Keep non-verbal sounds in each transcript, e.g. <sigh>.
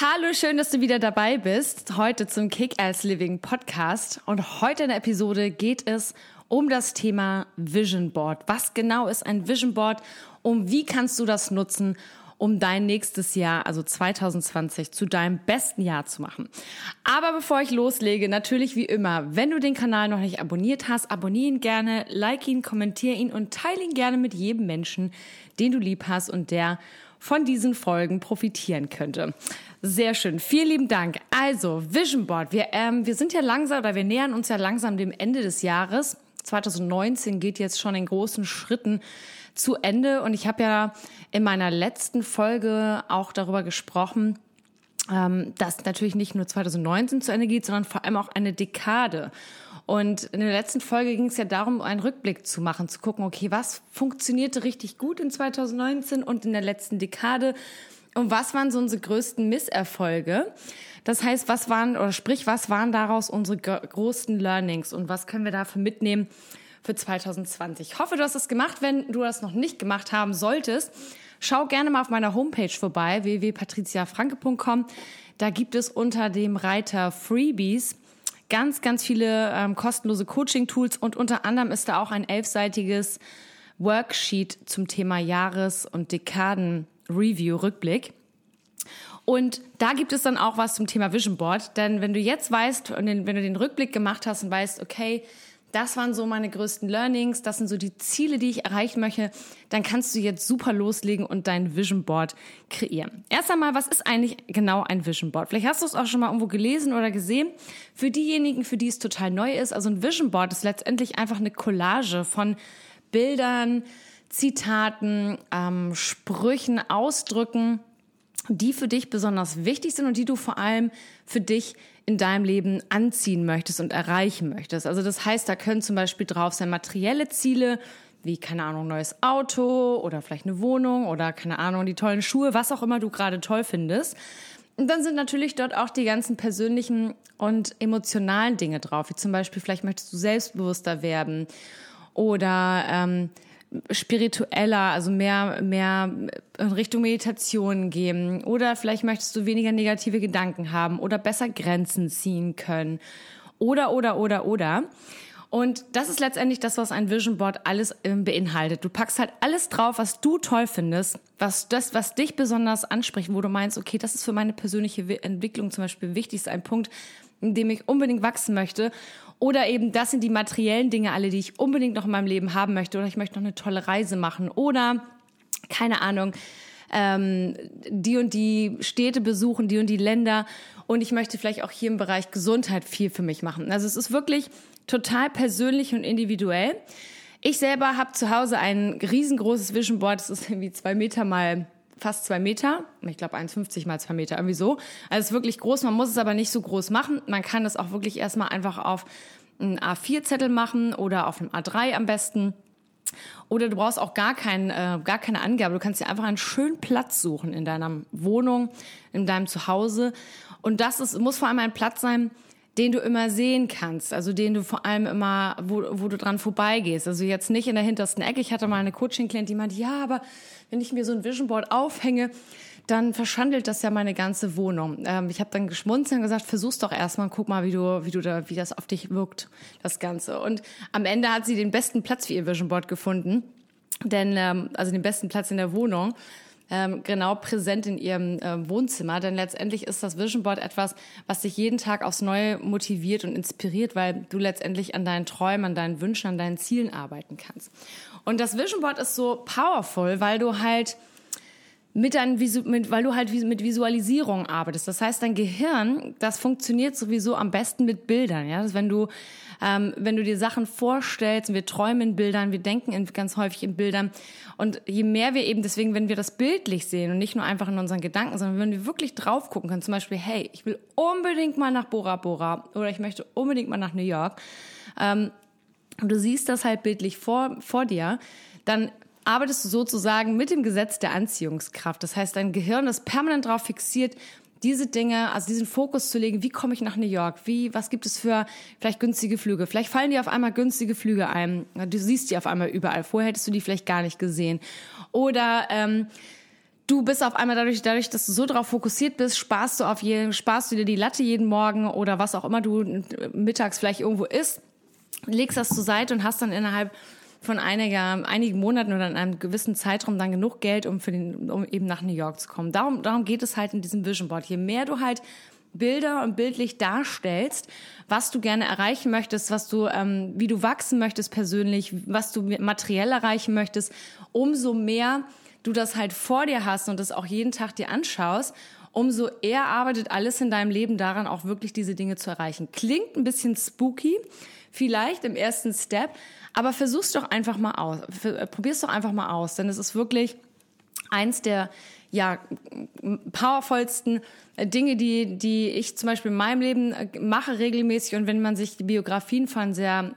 Hallo, schön, dass du wieder dabei bist. Heute zum Kick-Ass Living Podcast. Und heute in der Episode geht es um das Thema Vision Board. Was genau ist ein Vision Board und wie kannst du das nutzen, um dein nächstes Jahr, also 2020, zu deinem besten Jahr zu machen. Aber bevor ich loslege, natürlich wie immer, wenn du den Kanal noch nicht abonniert hast, abonniere ihn gerne, like ihn, kommentiere ihn und teile ihn gerne mit jedem Menschen, den du lieb hast und der von diesen Folgen profitieren könnte. Sehr schön. Vielen lieben Dank. Also, Vision Board. Wir, ähm, wir sind ja langsam oder wir nähern uns ja langsam dem Ende des Jahres. 2019 geht jetzt schon in großen Schritten zu Ende. Und ich habe ja in meiner letzten Folge auch darüber gesprochen, ähm, dass natürlich nicht nur 2019 zu Ende geht, sondern vor allem auch eine Dekade. Und in der letzten Folge ging es ja darum, einen Rückblick zu machen, zu gucken, okay, was funktionierte richtig gut in 2019 und in der letzten Dekade und was waren so unsere größten Misserfolge? Das heißt, was waren, oder sprich, was waren daraus unsere größten Learnings und was können wir dafür mitnehmen für 2020. Ich hoffe, du hast es gemacht. Wenn du das noch nicht gemacht haben solltest, schau gerne mal auf meiner Homepage vorbei, www.patriziafranke.com. Da gibt es unter dem Reiter Freebies ganz, ganz viele ähm, kostenlose Coaching-Tools und unter anderem ist da auch ein elfseitiges Worksheet zum Thema Jahres- und Dekaden-Review-Rückblick. Und da gibt es dann auch was zum Thema Vision Board, denn wenn du jetzt weißt und wenn du den Rückblick gemacht hast und weißt, okay, das waren so meine größten Learnings, das sind so die Ziele, die ich erreichen möchte, dann kannst du jetzt super loslegen und dein Vision Board kreieren. Erst einmal, was ist eigentlich genau ein Vision Board? Vielleicht hast du es auch schon mal irgendwo gelesen oder gesehen. Für diejenigen, für die es total neu ist, also ein Vision Board ist letztendlich einfach eine Collage von Bildern, Zitaten, ähm, Sprüchen, Ausdrücken, die für dich besonders wichtig sind und die du vor allem für dich in deinem Leben anziehen möchtest und erreichen möchtest. Also das heißt, da können zum Beispiel drauf sein materielle Ziele, wie, keine Ahnung, neues Auto oder vielleicht eine Wohnung oder, keine Ahnung, die tollen Schuhe, was auch immer du gerade toll findest. Und dann sind natürlich dort auch die ganzen persönlichen und emotionalen Dinge drauf, wie zum Beispiel, vielleicht möchtest du selbstbewusster werden oder ähm, spiritueller, also mehr, mehr in Richtung Meditation gehen. Oder vielleicht möchtest du weniger negative Gedanken haben oder besser Grenzen ziehen können. Oder, oder, oder, oder. Und das ist letztendlich das, was ein Vision Board alles ähm, beinhaltet. Du packst halt alles drauf, was du toll findest, was das, was dich besonders anspricht, wo du meinst, okay, das ist für meine persönliche Entwicklung zum Beispiel wichtig, ist ein Punkt, in dem ich unbedingt wachsen möchte. Oder eben, das sind die materiellen Dinge alle, die ich unbedingt noch in meinem Leben haben möchte. Oder ich möchte noch eine tolle Reise machen. Oder, keine Ahnung, ähm, die und die Städte besuchen, die und die Länder. Und ich möchte vielleicht auch hier im Bereich Gesundheit viel für mich machen. Also es ist wirklich total persönlich und individuell. Ich selber habe zu Hause ein riesengroßes Vision Board. Das ist irgendwie zwei Meter mal fast zwei Meter. Ich glaube 1,50 mal zwei Meter, irgendwie so. Also es ist wirklich groß. Man muss es aber nicht so groß machen. Man kann es auch wirklich erstmal einfach auf einen A4-Zettel machen oder auf einem A3 am besten. Oder du brauchst auch gar, kein, äh, gar keine Angabe. Du kannst dir einfach einen schönen Platz suchen in deiner Wohnung, in deinem Zuhause. Und das ist, muss vor allem ein Platz sein, den du immer sehen kannst, also den du vor allem immer, wo, wo du dran vorbeigehst. Also jetzt nicht in der hintersten Ecke. Ich hatte mal eine Coaching-Klient, die meinte, ja, aber wenn ich mir so ein Vision Board aufhänge, dann verschandelt das ja meine ganze Wohnung. Ähm, ich habe dann geschmunzelt und gesagt, versuch's doch erstmal und guck mal, wie du, wie du da, wie das auf dich wirkt, das Ganze. Und am Ende hat sie den besten Platz für ihr Vision Board gefunden, denn ähm, also den besten Platz in der Wohnung ähm, genau präsent in ihrem äh, Wohnzimmer. Denn letztendlich ist das Vision Board etwas, was dich jeden Tag aufs Neue motiviert und inspiriert, weil du letztendlich an deinen Träumen, an deinen Wünschen, an deinen Zielen arbeiten kannst. Und das Vision Board ist so powerful, weil du halt mit deinem, mit, weil du halt mit Visualisierung arbeitest. Das heißt, dein Gehirn, das funktioniert sowieso am besten mit Bildern. Ja, dass wenn du ähm, wenn du dir Sachen vorstellst, wir träumen in Bildern, wir denken in, ganz häufig in Bildern. Und je mehr wir eben, deswegen, wenn wir das bildlich sehen und nicht nur einfach in unseren Gedanken, sondern wenn wir wirklich drauf gucken können, zum Beispiel, hey, ich will unbedingt mal nach Bora Bora oder ich möchte unbedingt mal nach New York. Ähm, und du siehst das halt bildlich vor, vor dir, dann arbeitest du sozusagen mit dem Gesetz der Anziehungskraft. Das heißt, dein Gehirn ist permanent darauf fixiert, diese Dinge, also diesen Fokus zu legen, wie komme ich nach New York? Wie, was gibt es für vielleicht günstige Flüge? Vielleicht fallen dir auf einmal günstige Flüge ein. Du siehst die auf einmal überall. Vorher hättest du die vielleicht gar nicht gesehen. Oder ähm, du bist auf einmal dadurch, dadurch, dass du so darauf fokussiert bist, sparst du auf jeden, sparst du dir die Latte jeden Morgen oder was auch immer du mittags vielleicht irgendwo isst, legst das zur Seite und hast dann innerhalb von einiger, einigen Monaten oder in einem gewissen Zeitraum dann genug Geld, um, für den, um eben nach New York zu kommen. Darum, darum geht es halt in diesem Vision Board. Je mehr du halt Bilder und bildlich darstellst, was du gerne erreichen möchtest, was du, ähm, wie du wachsen möchtest persönlich, was du materiell erreichen möchtest, umso mehr du das halt vor dir hast und das auch jeden Tag dir anschaust, umso eher arbeitet alles in deinem Leben daran, auch wirklich diese Dinge zu erreichen. Klingt ein bisschen spooky, vielleicht im ersten Step, aber versuch's doch einfach mal aus. Äh, probier's doch einfach mal aus, denn es ist wirklich eins der ja, powervollsten äh, Dinge, die, die ich zum Beispiel in meinem Leben äh, mache regelmäßig. Und wenn man sich die Biografien von sehr,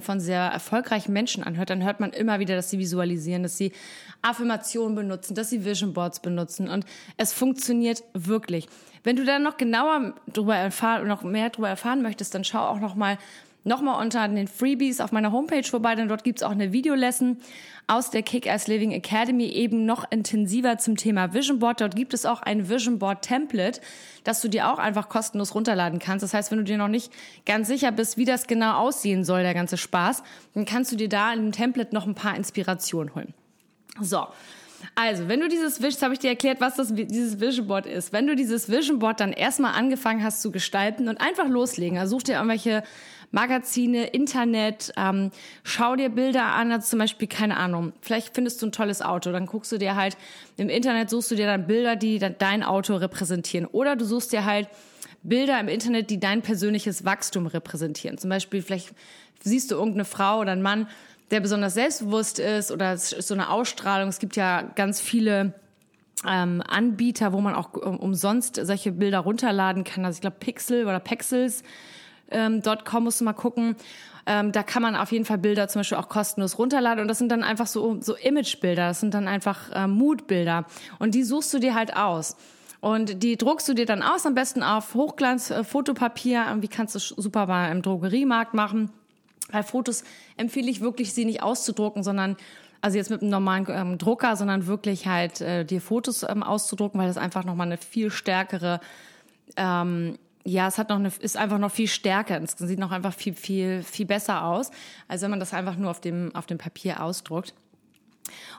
von sehr erfolgreichen Menschen anhört, dann hört man immer wieder, dass sie visualisieren, dass sie Affirmationen benutzen, dass sie Vision Boards benutzen. Und es funktioniert wirklich. Wenn du dann noch genauer darüber erfahren, noch mehr darüber erfahren möchtest, dann schau auch noch mal nochmal unter den Freebies auf meiner Homepage vorbei, denn dort gibt's auch eine Videolesson aus der Kick-Ass Living Academy eben noch intensiver zum Thema Vision Board. Dort gibt es auch ein Vision Board Template, das du dir auch einfach kostenlos runterladen kannst. Das heißt, wenn du dir noch nicht ganz sicher bist, wie das genau aussehen soll, der ganze Spaß, dann kannst du dir da in dem Template noch ein paar Inspirationen holen. So. Also, wenn du dieses Vision, habe ich dir erklärt, was das, dieses Vision Board ist. Wenn du dieses Vision Board dann erstmal angefangen hast zu gestalten und einfach loslegen, also such dir irgendwelche Magazine, Internet, ähm, schau dir Bilder an, also zum Beispiel, keine Ahnung, vielleicht findest du ein tolles Auto, dann guckst du dir halt, im Internet suchst du dir dann Bilder, die dein Auto repräsentieren. Oder du suchst dir halt Bilder im Internet, die dein persönliches Wachstum repräsentieren. Zum Beispiel, vielleicht siehst du irgendeine Frau oder einen Mann, der besonders selbstbewusst ist oder es ist so eine Ausstrahlung. Es gibt ja ganz viele ähm, Anbieter, wo man auch umsonst solche Bilder runterladen kann. Also ich glaube Pixel oder Pexels ähm, musst du mal gucken. Ähm, da kann man auf jeden Fall Bilder zum Beispiel auch kostenlos runterladen und das sind dann einfach so, so Imagebilder, das sind dann einfach äh, Moodbilder und die suchst du dir halt aus. Und die druckst du dir dann aus, am besten auf Hochglanz-Fotopapier. Äh, Wie kannst du super mal im Drogeriemarkt machen. Bei Fotos empfehle ich wirklich, sie nicht auszudrucken, sondern also jetzt mit einem normalen ähm, Drucker, sondern wirklich halt äh, dir Fotos ähm, auszudrucken, weil das einfach nochmal eine viel stärkere ähm, ja, es hat noch eine, ist einfach noch viel stärker. Es sieht noch einfach viel, viel, viel besser aus, als wenn man das einfach nur auf dem, auf dem Papier ausdruckt.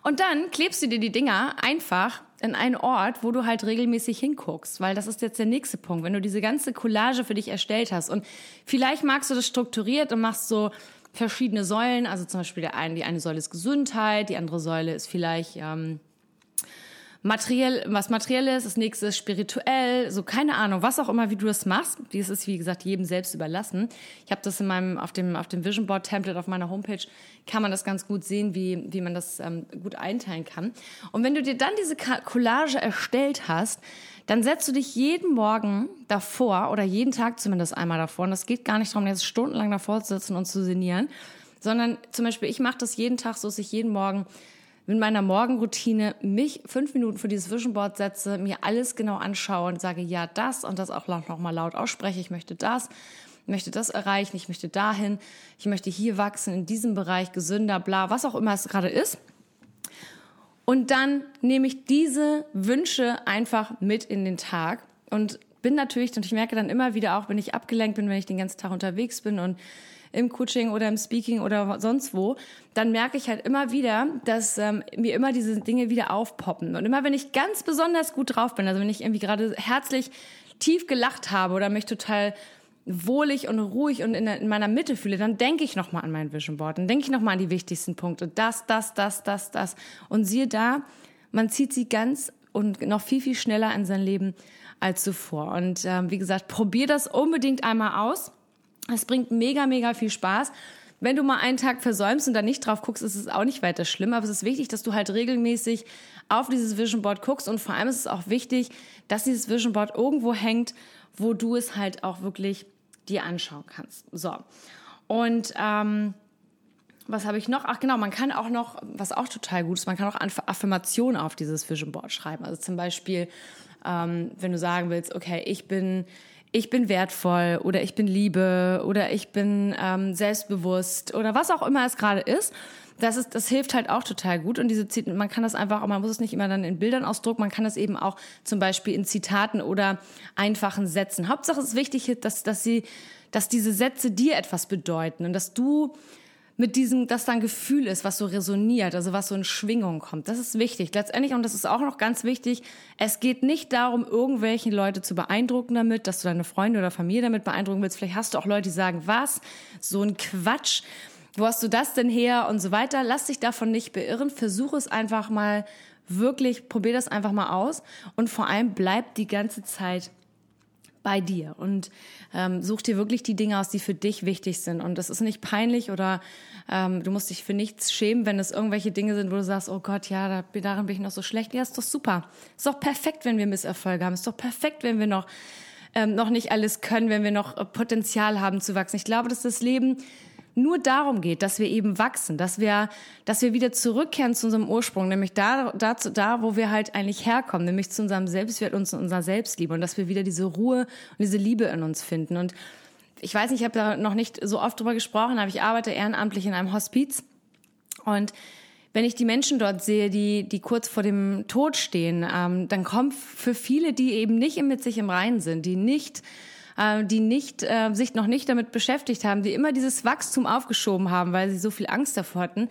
Und dann klebst du dir die Dinger einfach in einen Ort, wo du halt regelmäßig hinguckst, weil das ist jetzt der nächste Punkt. Wenn du diese ganze Collage für dich erstellt hast und vielleicht magst du das strukturiert und machst so verschiedene Säulen, also zum Beispiel der eine, die eine Säule ist Gesundheit, die andere Säule ist vielleicht ähm, materiell, was materielles, das nächste ist spirituell, so keine Ahnung, was auch immer, wie du das machst. Dies ist, wie gesagt, jedem selbst überlassen. Ich habe das in meinem, auf dem, auf dem Vision Board Template auf meiner Homepage, kann man das ganz gut sehen, wie, wie man das ähm, gut einteilen kann. Und wenn du dir dann diese Collage erstellt hast, dann setzt du dich jeden Morgen davor oder jeden Tag zumindest einmal davor. Und das geht gar nicht darum, jetzt stundenlang davor zu sitzen und zu sinnieren, sondern zum Beispiel, ich mache das jeden Tag so, dass ich jeden Morgen in meiner Morgenroutine mich fünf Minuten vor dieses Vision Board setze, mir alles genau anschaue und sage, ja, das und das auch noch mal laut ausspreche, ich möchte das, ich möchte das erreichen, ich möchte dahin, ich möchte hier wachsen, in diesem Bereich gesünder, bla, was auch immer es gerade ist. Und dann nehme ich diese Wünsche einfach mit in den Tag und bin natürlich, und ich merke dann immer wieder auch, wenn ich abgelenkt bin, wenn ich den ganzen Tag unterwegs bin und im Coaching oder im Speaking oder sonst wo, dann merke ich halt immer wieder, dass ähm, mir immer diese Dinge wieder aufpoppen. Und immer wenn ich ganz besonders gut drauf bin, also wenn ich irgendwie gerade herzlich tief gelacht habe oder mich total wohlig und ruhig und in, in meiner Mitte fühle, dann denke ich nochmal an mein Vision Board. Dann denke ich nochmal an die wichtigsten Punkte. Das, das, das, das, das. Und siehe da, man zieht sie ganz und noch viel, viel schneller in sein Leben als zuvor. Und ähm, wie gesagt, probier das unbedingt einmal aus. Es bringt mega, mega viel Spaß. Wenn du mal einen Tag versäumst und da nicht drauf guckst, ist es auch nicht weiter schlimm. Aber es ist wichtig, dass du halt regelmäßig auf dieses Vision Board guckst. Und vor allem ist es auch wichtig, dass dieses Vision Board irgendwo hängt, wo du es halt auch wirklich dir anschauen kannst. So. Und ähm, was habe ich noch? Ach genau, man kann auch noch, was auch total gut ist, man kann auch Affirmationen auf dieses Vision Board schreiben. Also zum Beispiel, ähm, wenn du sagen willst, okay, ich bin ich bin wertvoll oder ich bin Liebe oder ich bin ähm, selbstbewusst oder was auch immer es gerade ist. Das ist, das hilft halt auch total gut und diese man kann das einfach, man muss es nicht immer dann in Bildern ausdrucken, man kann das eben auch zum Beispiel in Zitaten oder einfachen Sätzen. Hauptsache es ist wichtig, dass, dass sie, dass diese Sätze dir etwas bedeuten und dass du mit diesem, dass da ein Gefühl ist, was so resoniert, also was so in Schwingung kommt. Das ist wichtig. Letztendlich, und das ist auch noch ganz wichtig, es geht nicht darum, irgendwelche Leute zu beeindrucken damit, dass du deine Freunde oder Familie damit beeindrucken willst. Vielleicht hast du auch Leute, die sagen, was? So ein Quatsch. Wo hast du das denn her? Und so weiter. Lass dich davon nicht beirren. Versuch es einfach mal wirklich, probier das einfach mal aus. Und vor allem bleib die ganze Zeit bei dir und ähm, such dir wirklich die Dinge aus, die für dich wichtig sind. Und das ist nicht peinlich oder ähm, du musst dich für nichts schämen, wenn es irgendwelche Dinge sind, wo du sagst, oh Gott, ja, da, darin bin ich noch so schlecht. Ja, ist doch super. Ist doch perfekt, wenn wir Misserfolge haben. Ist doch perfekt, wenn wir noch ähm, noch nicht alles können, wenn wir noch äh, Potenzial haben zu wachsen. Ich glaube, dass das Leben nur darum geht, dass wir eben wachsen, dass wir, dass wir wieder zurückkehren zu unserem Ursprung, nämlich da, dazu, da, wo wir halt eigentlich herkommen, nämlich zu unserem Selbstwert und zu unserer Selbstliebe und dass wir wieder diese Ruhe und diese Liebe in uns finden. Und ich weiß nicht, ich habe da noch nicht so oft drüber gesprochen, aber ich arbeite ehrenamtlich in einem Hospiz und wenn ich die Menschen dort sehe, die, die kurz vor dem Tod stehen, ähm, dann kommt für viele, die eben nicht mit sich im Reinen sind, die nicht äh, die nicht, äh, sich noch nicht damit beschäftigt haben, die immer dieses Wachstum aufgeschoben haben, weil sie so viel Angst davor hatten.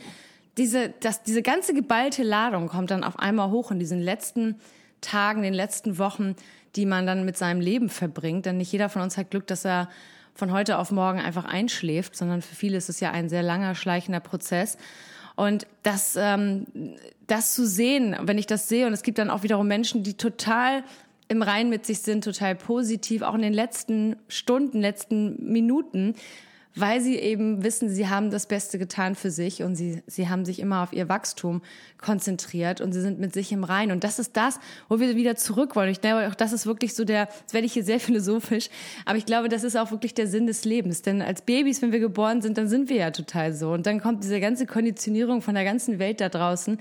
Diese, das, diese ganze geballte Ladung kommt dann auf einmal hoch in diesen letzten Tagen, den letzten Wochen, die man dann mit seinem Leben verbringt. Denn nicht jeder von uns hat Glück, dass er von heute auf morgen einfach einschläft, sondern für viele ist es ja ein sehr langer, schleichender Prozess. Und das, ähm, das zu sehen, wenn ich das sehe, und es gibt dann auch wiederum Menschen, die total im Rein mit sich sind, total positiv, auch in den letzten Stunden, letzten Minuten weil sie eben wissen, sie haben das Beste getan für sich und sie, sie haben sich immer auf ihr Wachstum konzentriert und sie sind mit sich im Rein. Und das ist das, wo wir wieder zurück wollen. Ich glaube, auch das ist wirklich so der, jetzt werde ich hier sehr <laughs> philosophisch, aber ich glaube, das ist auch wirklich der Sinn des Lebens. Denn als Babys, wenn wir geboren sind, dann sind wir ja total so. Und dann kommt diese ganze Konditionierung von der ganzen Welt da draußen,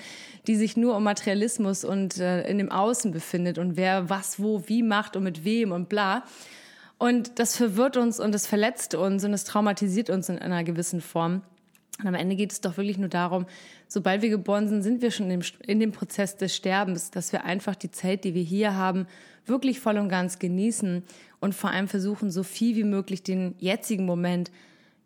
die sich nur um Materialismus und äh, in dem Außen befindet und wer was, wo, wie macht und mit wem und bla. Und das verwirrt uns und es verletzt uns und es traumatisiert uns in einer gewissen Form. Und am Ende geht es doch wirklich nur darum, sobald wir geboren sind, sind wir schon in dem, in dem Prozess des Sterbens, dass wir einfach die Zeit, die wir hier haben, wirklich voll und ganz genießen und vor allem versuchen, so viel wie möglich den jetzigen Moment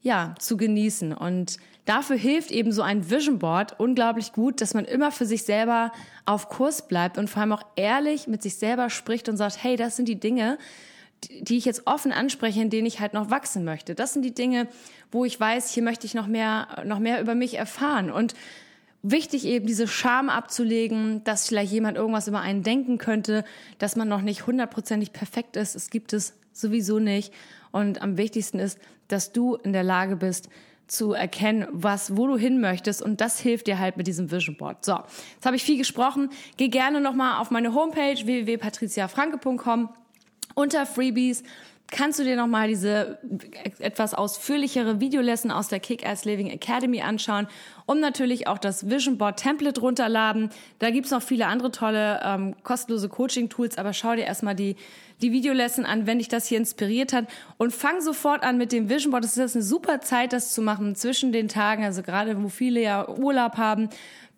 ja, zu genießen. Und dafür hilft eben so ein Vision Board unglaublich gut, dass man immer für sich selber auf Kurs bleibt und vor allem auch ehrlich mit sich selber spricht und sagt, hey, das sind die Dinge, die ich jetzt offen anspreche, in denen ich halt noch wachsen möchte. Das sind die Dinge, wo ich weiß, hier möchte ich noch mehr, noch mehr über mich erfahren. Und wichtig eben diese Scham abzulegen, dass vielleicht jemand irgendwas über einen denken könnte, dass man noch nicht hundertprozentig perfekt ist. Es gibt es sowieso nicht. Und am wichtigsten ist, dass du in der Lage bist, zu erkennen, was, wo du hin möchtest. Und das hilft dir halt mit diesem Vision Board. So, jetzt habe ich viel gesprochen. Geh gerne nochmal auf meine Homepage www.patriziafranke.com unter Freebies kannst du dir nochmal diese etwas ausführlichere Videolesson aus der Kick-Ass Living Academy anschauen und natürlich auch das Vision Board Template runterladen. Da gibt's noch viele andere tolle ähm, kostenlose Coaching-Tools, aber schau dir erstmal die, die Videolesson an, wenn dich das hier inspiriert hat und fang sofort an mit dem Vision Board. Das ist jetzt eine super Zeit, das zu machen zwischen den Tagen, also gerade wo viele ja Urlaub haben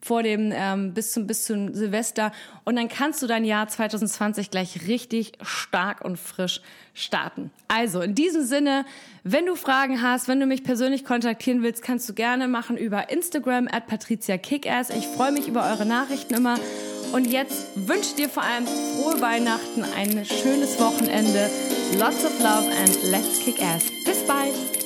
vor dem ähm, bis zum bis zum Silvester und dann kannst du dein Jahr 2020 gleich richtig stark und frisch starten. Also in diesem Sinne, wenn du Fragen hast, wenn du mich persönlich kontaktieren willst, kannst du gerne machen über Instagram at Patricia Kickass. Ich freue mich über eure Nachrichten immer. Und jetzt wünsche dir vor allem frohe Weihnachten, ein schönes Wochenende, lots of love and let's kick ass. Bis bald!